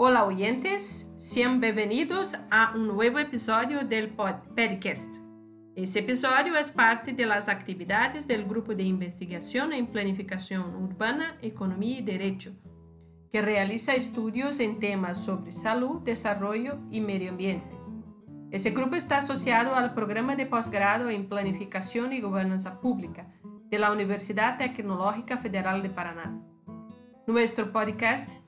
Hola oyentes, bienvenidos a un nuevo episodio del podcast. Ese episodio es parte de las actividades del Grupo de Investigación en Planificación Urbana, Economía y Derecho, que realiza estudios en temas sobre salud, desarrollo y medio ambiente. Ese grupo está asociado al programa de posgrado en Planificación y Gobernanza Pública de la Universidad Tecnológica Federal de Paraná. Nuestro podcast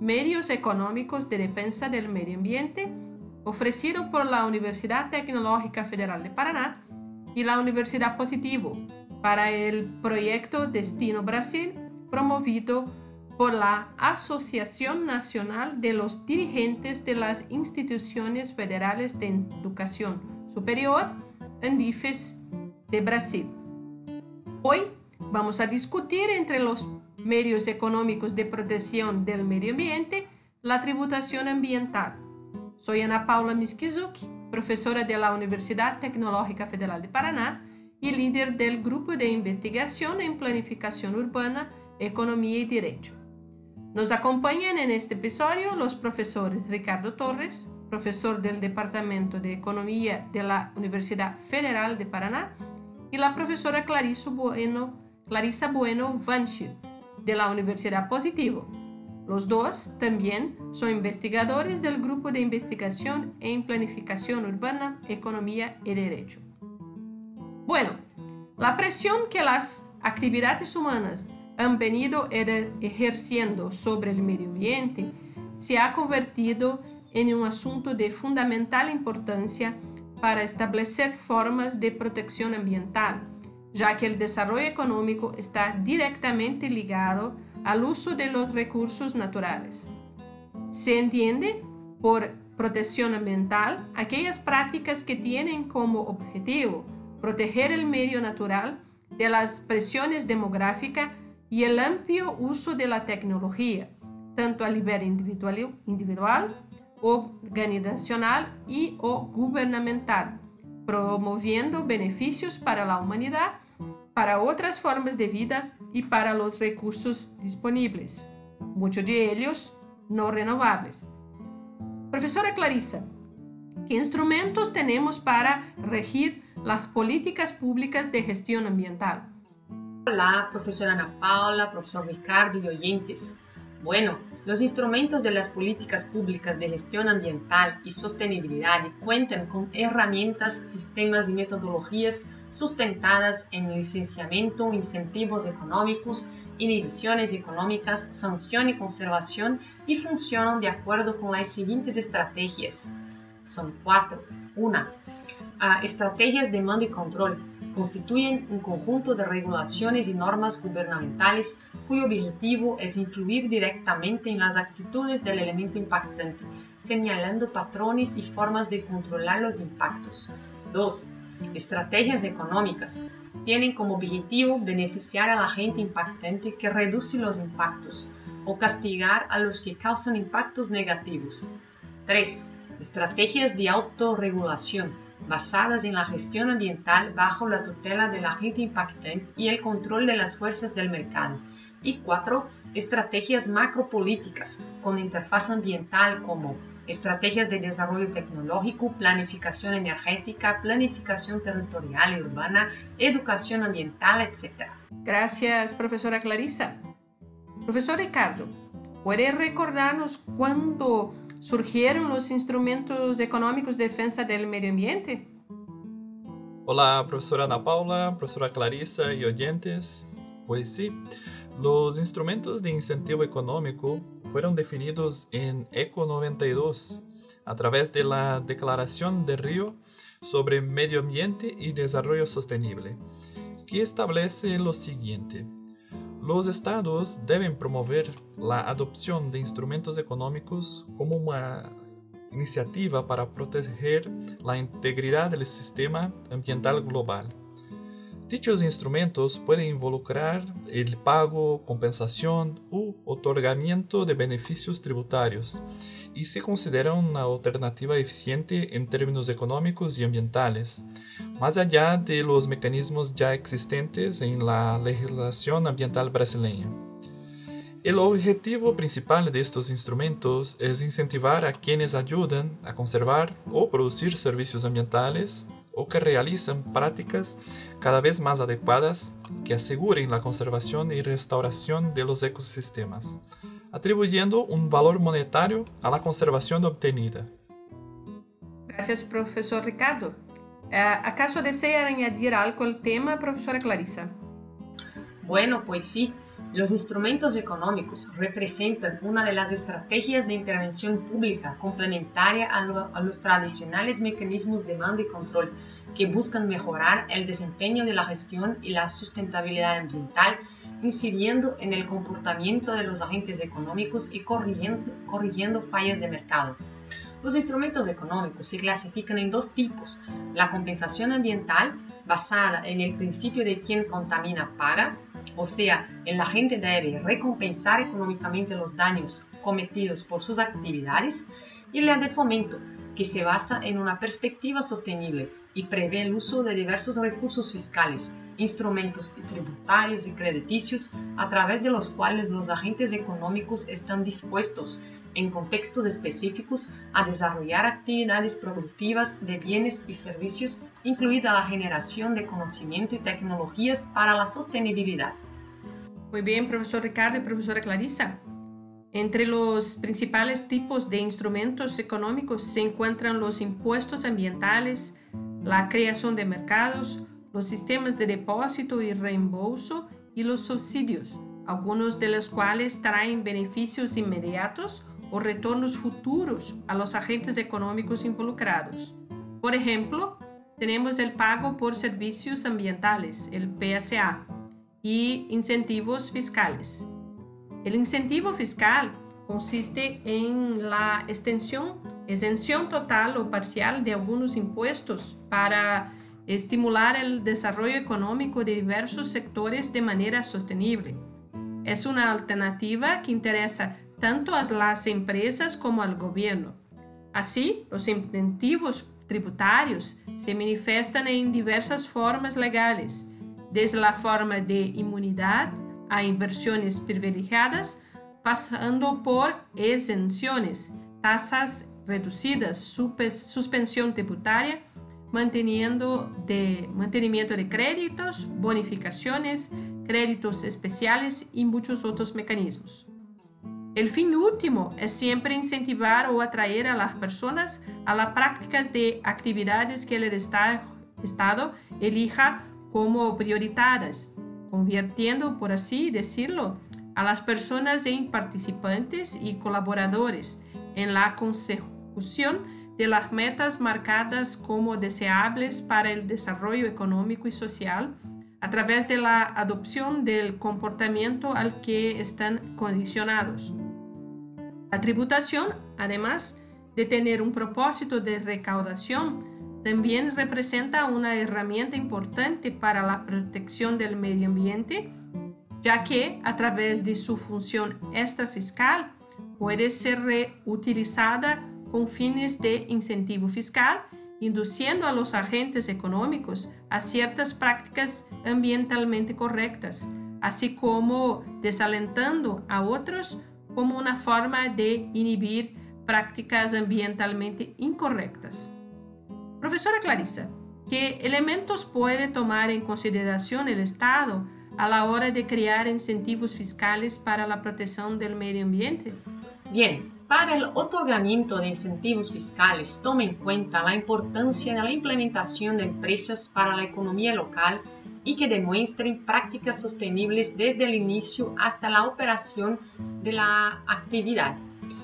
Medios Económicos de Defensa del Medio Ambiente, ofrecido por la Universidad Tecnológica Federal de Paraná y la Universidad Positivo para el proyecto Destino Brasil, promovido por la Asociación Nacional de los Dirigentes de las Instituciones Federales de Educación Superior, ANDIFES, de Brasil. Hoy vamos a discutir entre los medios económicos de protección del medio ambiente, la tributación ambiental. Soy Ana Paula Miskizuki, profesora de la Universidad Tecnológica Federal de Paraná y líder del Grupo de Investigación en Planificación Urbana, Economía y Derecho. Nos acompañan en este episodio los profesores Ricardo Torres, profesor del Departamento de Economía de la Universidad Federal de Paraná, y la profesora Clarissa Bueno, Clarissa Bueno Vanchil, de la Universidad Positivo. Los dos también son investigadores del Grupo de Investigación en Planificación Urbana, Economía y Derecho. Bueno, la presión que las actividades humanas han venido ejerciendo sobre el medio ambiente se ha convertido en un asunto de fundamental importancia para establecer formas de protección ambiental ya que el desarrollo económico está directamente ligado al uso de los recursos naturales. Se entiende por protección ambiental aquellas prácticas que tienen como objetivo proteger el medio natural de las presiones demográficas y el amplio uso de la tecnología, tanto a nivel individual, individual organizacional y o gubernamental, promoviendo beneficios para la humanidad para otras formas de vida y para los recursos disponibles, muchos de ellos no renovables. Profesora Clarissa, ¿qué instrumentos tenemos para regir las políticas públicas de gestión ambiental? Hola, profesora Ana Paula, profesor Ricardo y oyentes. Bueno, los instrumentos de las políticas públicas de gestión ambiental y sostenibilidad cuentan con herramientas, sistemas y metodologías sustentadas en licenciamiento, incentivos económicos, inhibiciones económicas, sanción y conservación y funcionan de acuerdo con las siguientes estrategias. Son cuatro. Una, estrategias de mando y control. Constituyen un conjunto de regulaciones y normas gubernamentales cuyo objetivo es influir directamente en las actitudes del elemento impactante, señalando patrones y formas de controlar los impactos. 2 estrategias económicas tienen como objetivo beneficiar a la gente impactante que reduce los impactos o castigar a los que causan impactos negativos. 3. Estrategias de autorregulación basadas en la gestión ambiental bajo la tutela de la gente impactante y el control de las fuerzas del mercado. Y 4. Estrategias macropolíticas con interfaz ambiental como estrategias de desarrollo tecnológico, planificación energética, planificación territorial y urbana, educación ambiental, etc. Gracias, profesora Clarissa. Profesor Ricardo, ¿puede recordarnos cuándo surgieron los instrumentos económicos de defensa del medio ambiente? Hola, profesora Ana Paula, profesora Clarissa y oyentes. Pues sí, los instrumentos de incentivo económico fueron definidos en ECO 92 a través de la Declaración de Río sobre Medio Ambiente y Desarrollo Sostenible, que establece lo siguiente. Los estados deben promover la adopción de instrumentos económicos como una iniciativa para proteger la integridad del sistema ambiental global. Dichos instrumentos pueden involucrar el pago, compensación u otorgamiento de beneficios tributarios y se consideran una alternativa eficiente en términos económicos y ambientales, más allá de los mecanismos ya existentes en la legislación ambiental brasileña. El objetivo principal de estos instrumentos es incentivar a quienes ayudan a conservar o producir servicios ambientales o que realizan prácticas cada vez más adecuadas que aseguren la conservación y restauración de los ecosistemas, atribuyendo un valor monetario a la conservación obtenida. Gracias, profesor Ricardo. Eh, ¿Acaso desea añadir algo al tema, profesora Clarisa? Bueno, pues sí. Los instrumentos económicos representan una de las estrategias de intervención pública complementaria a, los tradicionales mecanismos de mando y control que buscan mejorar el desempeño de la gestión y la sustentabilidad ambiental, incidiendo en el comportamiento de los agentes económicos y corrigiendo, corrigiendo fallas de mercado. Los instrumentos económicos se clasifican en dos tipos, la compensación ambiental, basada en el principio de quien contamina paga, o sea, en la gente debe recompensar económicamente los daños cometidos por sus actividades, y la de fomento, que se basa en una perspectiva sostenible y prevé el uso de diversos recursos fiscales, instrumentos tributarios y crediticios a través de los cuales los agentes económicos están dispuestos en contextos específicos a desarrollar actividades productivas de bienes y servicios, incluida la generación de conocimiento y tecnologías para la sostenibilidad. Muy bien, profesor Ricardo y profesora Clarisa. Entre los principales tipos de instrumentos económicos se encuentran los impuestos ambientales, la creación de mercados, los sistemas de depósito y reembolso y los subsidios, algunos de los cuales traen beneficios inmediatos o retornos futuros a los agentes económicos involucrados. Por ejemplo, tenemos el pago por servicios ambientales, el PSA, y incentivos fiscales. El incentivo fiscal consiste en la extensión, exención total o parcial de algunos impuestos para estimular el desarrollo económico de diversos sectores de manera sostenible. Es una alternativa que interesa tanto a las empresas como al gobierno. Así, los incentivos tributarios se manifiestan en diversas formas legales, desde la forma de inmunidad a inversiones privilegiadas, pasando por exenciones, tasas reducidas, suspensión tributaria, manteniendo de, mantenimiento de créditos, bonificaciones, créditos especiales y muchos otros mecanismos. El fin último es siempre incentivar o atraer a las personas a las prácticas de actividades que el Estado elija como prioritarias, convirtiendo, por así decirlo, a las personas en participantes y colaboradores en la consecución de las metas marcadas como deseables para el desarrollo económico y social a través de la adopción del comportamiento al que están condicionados. La tributación, además de tener un propósito de recaudación, también representa una herramienta importante para la protección del medio ambiente, ya que a través de su función extrafiscal puede ser reutilizada con fines de incentivo fiscal, induciendo a los agentes económicos a ciertas prácticas ambientalmente correctas, así como desalentando a otros como una forma de inhibir prácticas ambientalmente incorrectas. Profesora Clarissa, ¿qué elementos puede tomar en consideración el Estado a la hora de crear incentivos fiscales para la protección del medio ambiente? Bien, para el otorgamiento de incentivos fiscales, tome en cuenta la importancia de la implementación de empresas para la economía local y que demuestren prácticas sostenibles desde el inicio hasta la operación de la actividad.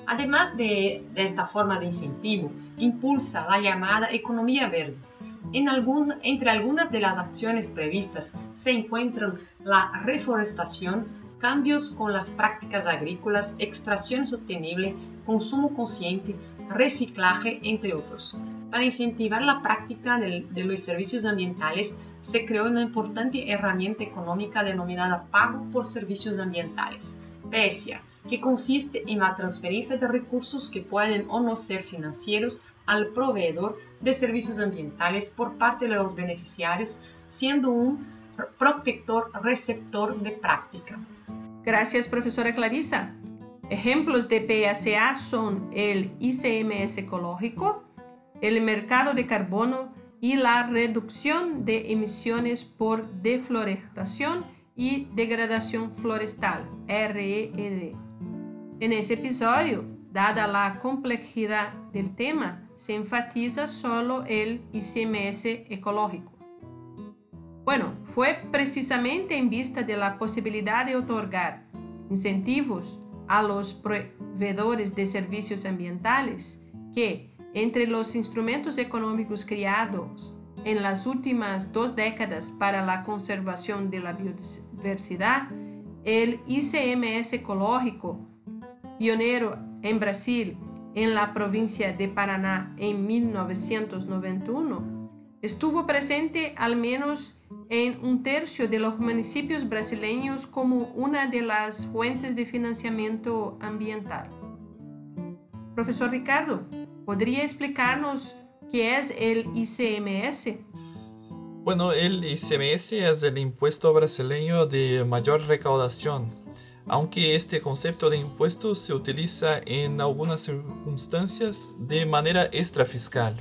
Además de, esta forma de incentivo, impulsa la llamada economía verde. Entre algunas de las acciones previstas se encuentran la reforestación, cambios con las prácticas agrícolas, extracción sostenible, consumo consciente, reciclaje, entre otros. Para incentivar la práctica de los servicios ambientales, se creó una importante herramienta económica denominada Pago por Servicios Ambientales, PESIA, que consiste en la transferencia de recursos que pueden o no ser financieros al proveedor de servicios ambientales por parte de los beneficiarios, siendo un protector receptor de práctica. Gracias, profesora Clarisa. Ejemplos de PSA son el ICMS ecológico, el mercado de carbono y la reducción de emisiones por deflorestación y degradación florestal, RED. En ese episodio, dada la complejidad del tema, se enfatiza solo el ICMS ecológico. Bueno, fue precisamente en vista de la posibilidad de otorgar incentivos a los proveedores de servicios ambientales que, entre los instrumentos económicos creados en las últimas dos décadas para la conservación de la biodiversidad, el ICMS ecológico, pionero en Brasil, en la provincia de Paraná en 1991, estuvo presente al menos en un tercio de los municipios brasileños como una de las fuentes de financiamiento ambiental. Profesor Ricardo, ¿podría explicarnos qué es el ICMS? Bueno, el ICMS es el impuesto brasileño de mayor recaudación, aunque este concepto de impuesto se utiliza en algunas circunstancias de manera extrafiscal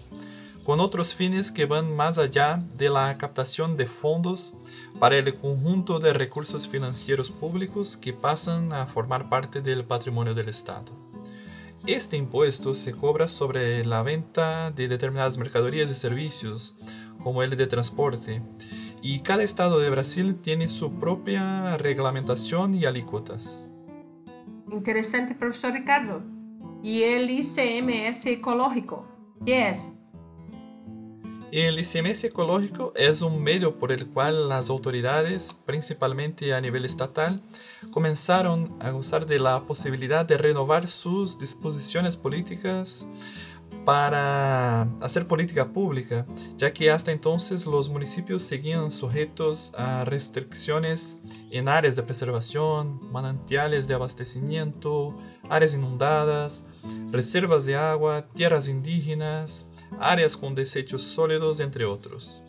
con otros fines que van más allá de la captación de fondos para el conjunto de recursos financieros públicos que pasan a formar parte del patrimonio del Estado. Este impuesto se cobra sobre la venta de determinadas mercaderías y servicios, como el de transporte, y cada estado de Brasil tiene su propia reglamentación y alícuotas. Interesante, profesor Ricardo. ¿Y el ICMS ecológico? ¿Qué es? El ICMS ecológico es un medio por el cual las autoridades, principalmente a nivel estatal, comenzaron a gozar de la posibilidad de renovar sus disposiciones políticas para hacer política pública, ya que hasta entonces los municipios seguían sujetos a restricciones en áreas de preservación, manantiales de abastecimiento, áreas inundadas, reservas de agua, tierras indígenas, áreas con desechos sólidos, entre otros.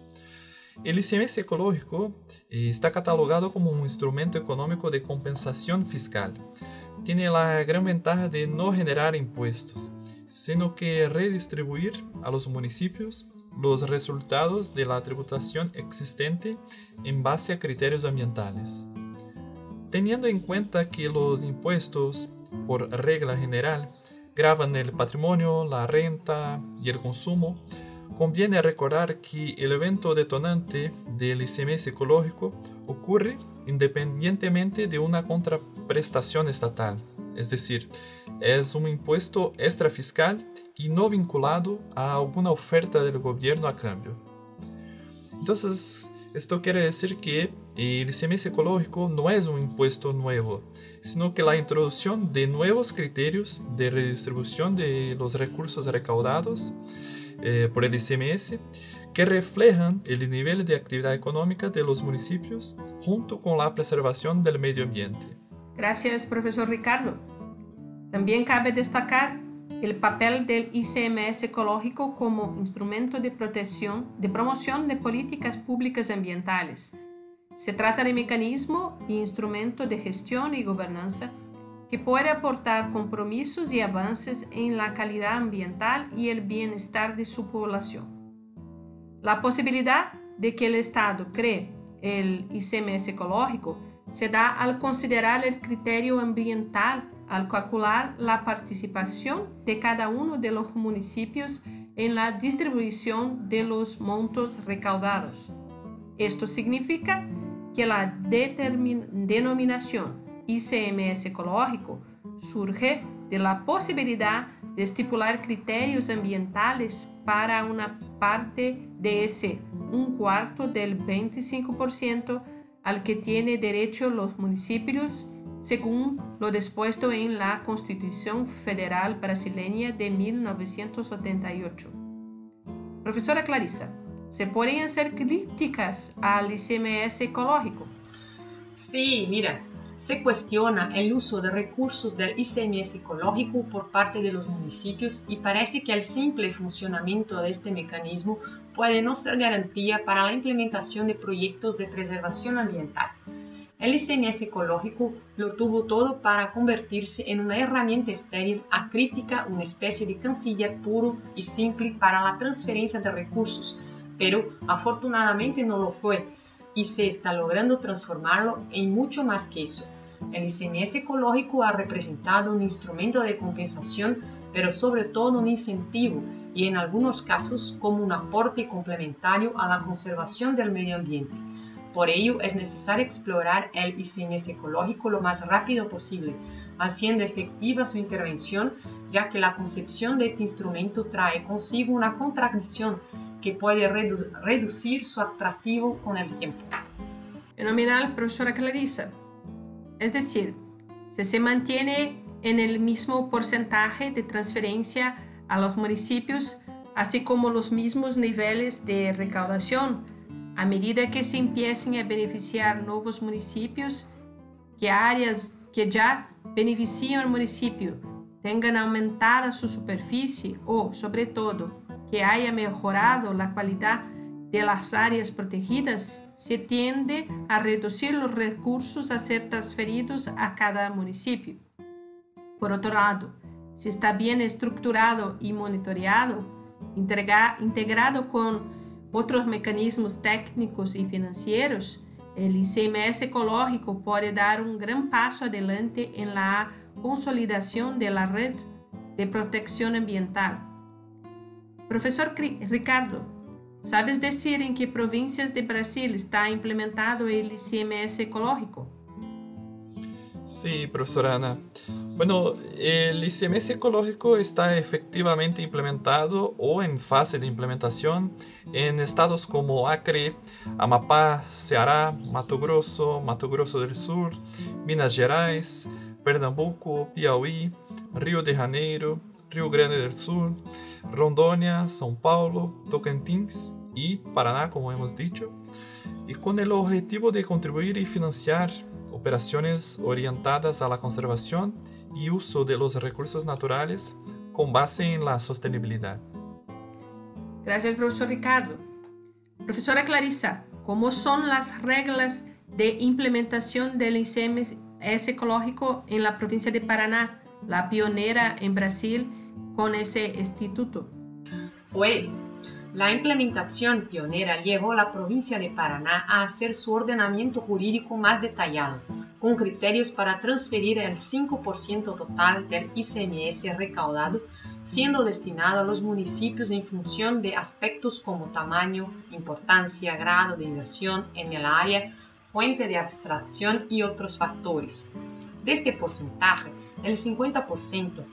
El ICMS ecológico eh, está catalogado como un instrumento económico de compensación fiscal. Tiene la gran ventaja de no generar impuestos, sino que redistribuir a los municipios los resultados de la tributación existente en base a criterios ambientales. Teniendo en cuenta que los impuestos, por regla general, graban el patrimonio, la renta y el consumo, conviene recordar que el evento detonante del ICMS ecológico ocurre independientemente de una contraprestación estatal, es decir, es un impuesto extrafiscal y no vinculado a alguna oferta del gobierno a cambio. Entonces, esto quiere decir que el ICMS ecológico no es un impuesto nuevo, sino que la introducción de nuevos criterios de redistribución de los recursos recaudados eh, por el ICMS que reflejan el nivel de actividad económica de los municipios junto con la preservación del medio ambiente. Gracias, profesor Ricardo. También cabe destacar el papel del ICMS ecológico como instrumento de protección, de promoción de políticas públicas ambientales se trata de mecanismo e instrumento de gestión y gobernanza que puede aportar compromisos y avances en la calidad ambiental y el bienestar de su población. La posibilidad de que el Estado cree el ICMS ecológico se da al considerar el criterio ambiental al calcular la participación de cada uno de los municipios en la distribución de los montos recaudados. Esto significa que la denominación ICMS ecológico surge de la posibilidad de estipular criterios ambientales para una parte de ese un cuarto del 25% al que tiene derecho los municipios según lo dispuesto en la Constitución Federal Brasileña de 1988. Profesora Clarissa, ¿se pueden hacer críticas al ICMS ecológico? Sí, mira, se cuestiona el uso de recursos del ICMS ecológico por parte de los municipios y parece que el simple funcionamiento de este mecanismo puede no ser garantía para la implementación de proyectos de preservación ambiental. El ICMS ecológico lo tuvo todo para convertirse en una herramienta estéril, acrítica, una especie de canciller puro y simple para la transferencia de recursos, pero afortunadamente no lo fue y se está logrando transformarlo en mucho más que eso. El ICMS ecológico ha representado un instrumento de compensación, pero sobre todo un incentivo y en algunos casos como un aporte complementario a la conservación del medio ambiente. Por ello es necesario explorar el ICMS ecológico lo más rápido posible, haciendo efectiva su intervención, ya que la concepción de este instrumento trae consigo una contradicción que puede redu reducir su atractivo con el tiempo. Fenomenal, profesora Clarissa. Es decir, si se mantiene en el mismo porcentaje de transferencia a los municipios, así como los mismos niveles de recaudación, a medida que se empiecen a beneficiar nuevos municipios, que áreas que ya benefician al municipio tengan aumentada su superficie o, sobre todo, que haya mejorado la calidad de las áreas protegidas, se tiende a reducir los recursos a ser transferidos a cada municipio. Por otro lado, si está bien estructurado y monitoreado, integrado con otros mecanismos técnicos y financieros, el ICMS ecológico puede dar un gran paso adelante en la consolidación de la red de protección ambiental Profesor Ricardo, ¿sabes decir en qué provincias de Brasil está implementado el ICMS ecológico? Sí, profesora Ana. Bueno, el ICMS ecológico está efectivamente implementado o en fase de implementación en estados como Acre, Amapá, Ceará, Mato Grosso, Mato Grosso del Sur, Minas Gerais, Pernambuco, Piauí, Rio de Janeiro, Rio Grande do Sul, Rondônia, São Paulo, Tocantins y Paraná, como hemos dicho, y con el objetivo de contribuir y financiar operaciones orientadas a la conservación y uso de los recursos naturales con base en la sostenibilidad. Gracias, profesor Ricardo. Profesora Clarissa, ¿cómo son las reglas de implementación del ICMS ecológico en la provincia de Paraná, la pionera en Brasil con ese instituto? Pues la implementación pionera llevó a la provincia de Paraná a hacer su ordenamiento jurídico más detallado, con criterios para transferir el 5% total del ICMS recaudado, siendo destinado a los municipios en función de aspectos como tamaño, importancia, grado de inversión en el área, fuente de abstracción y otros factores. De este porcentaje, el 50%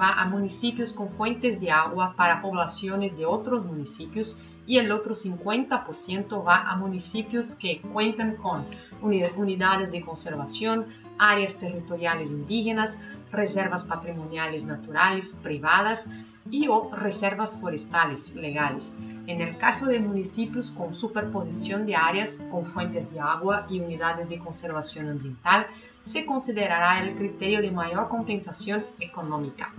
va a municipios con fuentes de agua para poblaciones de otros municipios y el otro 50% va a municipios que cuentan con unidades de conservación, áreas territoriales indígenas, reservas patrimoniales naturales privadas y o reservas forestales legales. En el caso de municipios con superposición de áreas con fuentes de agua y unidades de conservación ambiental, se considerará el criterio de mayor compensación económica,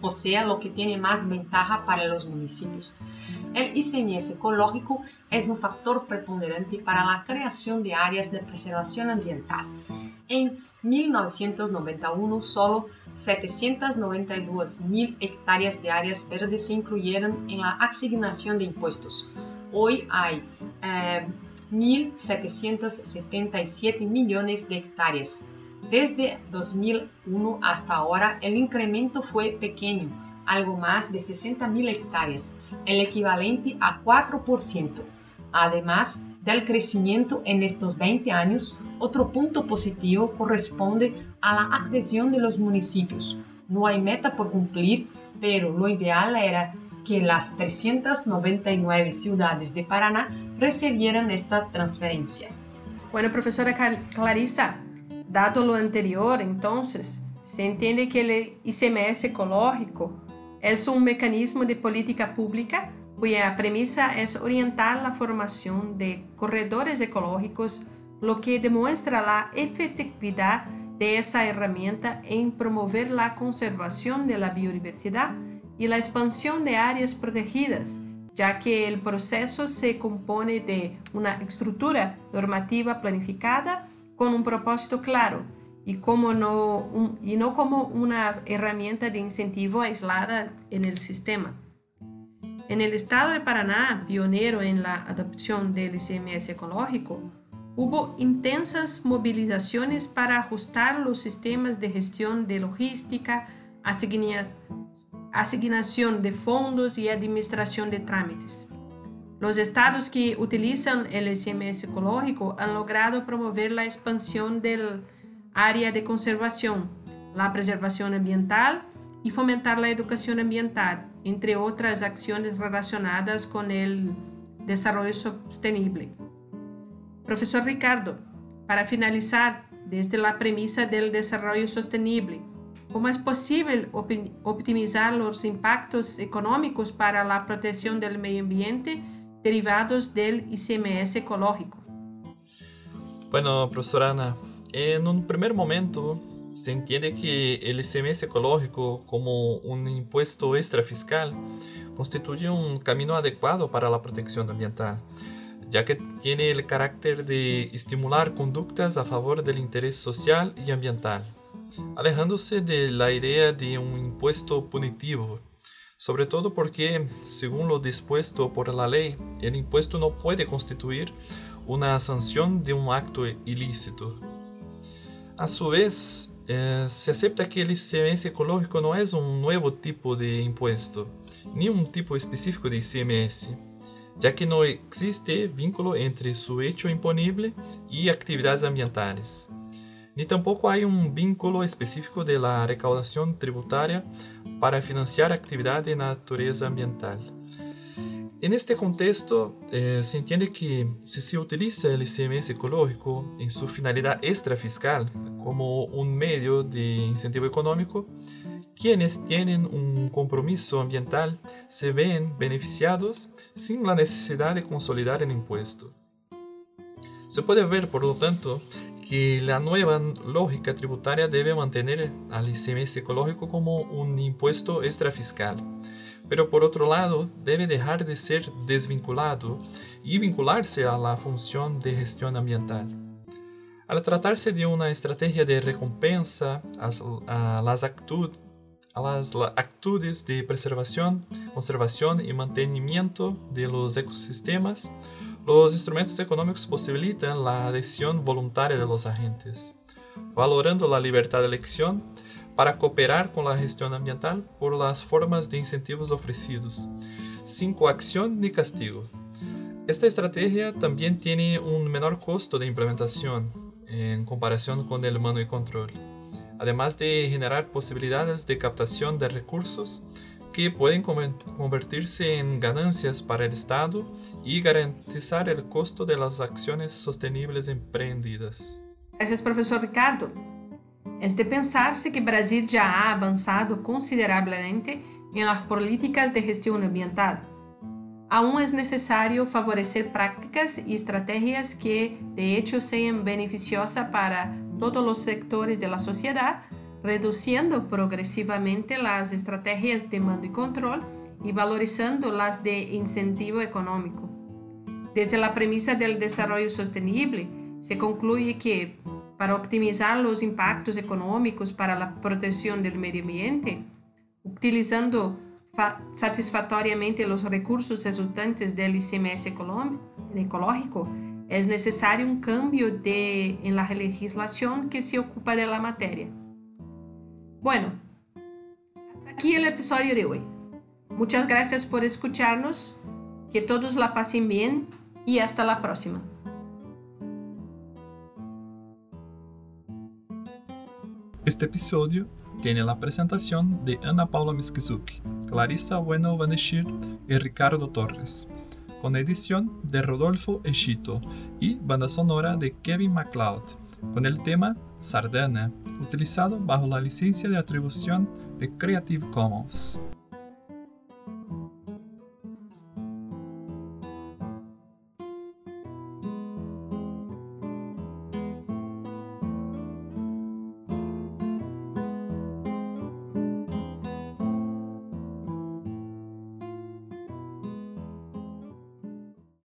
o sea, lo que tiene más ventaja para los municipios. El ICMS ecológico es un factor preponderante para la creación de áreas de preservación ambiental. En 1991, solo 792 mil hectáreas de áreas verdes se incluyeron en la asignación de impuestos. Hoy hay eh, 1.777 millones de hectáreas. Desde 2001 hasta ahora, el incremento fue pequeño, algo más de 60.000 hectáreas, el equivalente a 4%. Además del crecimiento en estos 20 años, otro punto positivo corresponde a la adhesión de los municipios. No hay meta por cumplir, pero lo ideal era que las 399 ciudades de Paraná recibieran esta transferencia. Bueno, profesora Clarissa, Dado lo anterior, entonces, se entiende que el ICMS ecológico es un mecanismo de política pública cuya premisa es orientar la formación de corredores ecológicos, lo que demuestra la efectividad de esa herramienta en promover la conservación de la biodiversidad y la expansión de áreas protegidas, ya que el proceso se compone de una estructura normativa planificada con un propósito claro y, no como una herramienta de incentivo aislada en el sistema. En el estado de Paraná, pionero en la adopción del ICMS ecológico, hubo intensas movilizaciones para ajustar los sistemas de gestión de logística, asignación de fondos y administración de trámites. Los estados que utilizan el SMS ecológico han logrado promover la expansión del área de conservación, la preservación ambiental y fomentar la educación ambiental, entre otras acciones relacionadas con el desarrollo sostenible. Profesor Ricardo, para finalizar, desde la premisa del desarrollo sostenible, ¿cómo es posible optimizar los impactos económicos para la protección del medio ambiente? derivados del ICMS ecológico. Bueno, profesora Ana, en un primer momento se entiende que el ICMS ecológico como un impuesto extra fiscal constituye un camino adecuado para la protección ambiental, ya que tiene el carácter de estimular conductas a favor del interés social y ambiental, alejándose de la idea de un impuesto punitivo sobre todo porque, según lo dispuesto por la ley, el impuesto no puede constituir una sanción de un acto ilícito. A su vez, eh, se acepta que el ICMS ecológico no es un nuevo tipo de impuesto, ni un tipo específico de ICMS, ya que no existe vínculo entre su hecho imponible y actividades ambientales. Ni tampoco hay un vínculo específico de la recaudación tributaria para financiar actividad de naturaleza ambiental. En este contexto, eh, se entiende que si se utiliza el ICMS ecológico en su finalidad extrafiscal como un medio de incentivo económico, quienes tienen un compromiso ambiental se ven beneficiados sin la necesidad de consolidar el impuesto. Se puede ver, por lo tanto, que la nueva lógica tributaria debe mantener al ICMS ecológico como un impuesto extrafiscal, pero por otro lado debe dejar de ser desvinculado y vincularse a la función de gestión ambiental. Al tratarse de una estrategia de recompensa a las, actitudes de preservación, conservación y mantenimiento de los ecosistemas, los instrumentos económicos posibilitan la adhesión voluntaria de los agentes, valorando la libertad de elección para cooperar con la gestión ambiental por las formas de incentivos ofrecidos, sin coacción ni castigo. Esta estrategia también tiene un menor costo de implementación en comparación con el mano y control, además de generar posibilidades de captación de recursos que pueden convertirse en ganancias para el Estado y garantizar el costo de las acciones sostenibles emprendidas. Gracias, profesor Ricardo. Es de pensarse que Brasil ya ha avanzado considerablemente en las políticas de gestión ambiental. Aún es necesario favorecer prácticas y estrategias que de hecho sean beneficiosas para todos los sectores de la sociedad, reduciendo las estrategias de mando y control y valorizando las de incentivo económico. Desde la premisa del desarrollo sostenible, se concluye que para optimizar los impactos económicos para la protección del medio ambiente, utilizando satisfactoriamente los recursos resultantes del ICMS ecológico, es necesario un cambio de, en la legislación que se ocupa de la materia. Bueno, hasta aquí el episodio de hoy. Muchas gracias por escucharnos, que todos la pasen bien y hasta la próxima. Este episodio tiene la presentación de Ana Paula Miskizuki, Clarissa Bueno Vaneshir y Ricardo Torres, con edición de Rodolfo Echito y banda sonora de Kevin MacLeod, con el tema Sardana, utilizado bajo la licencia de atribución de Creative Commons.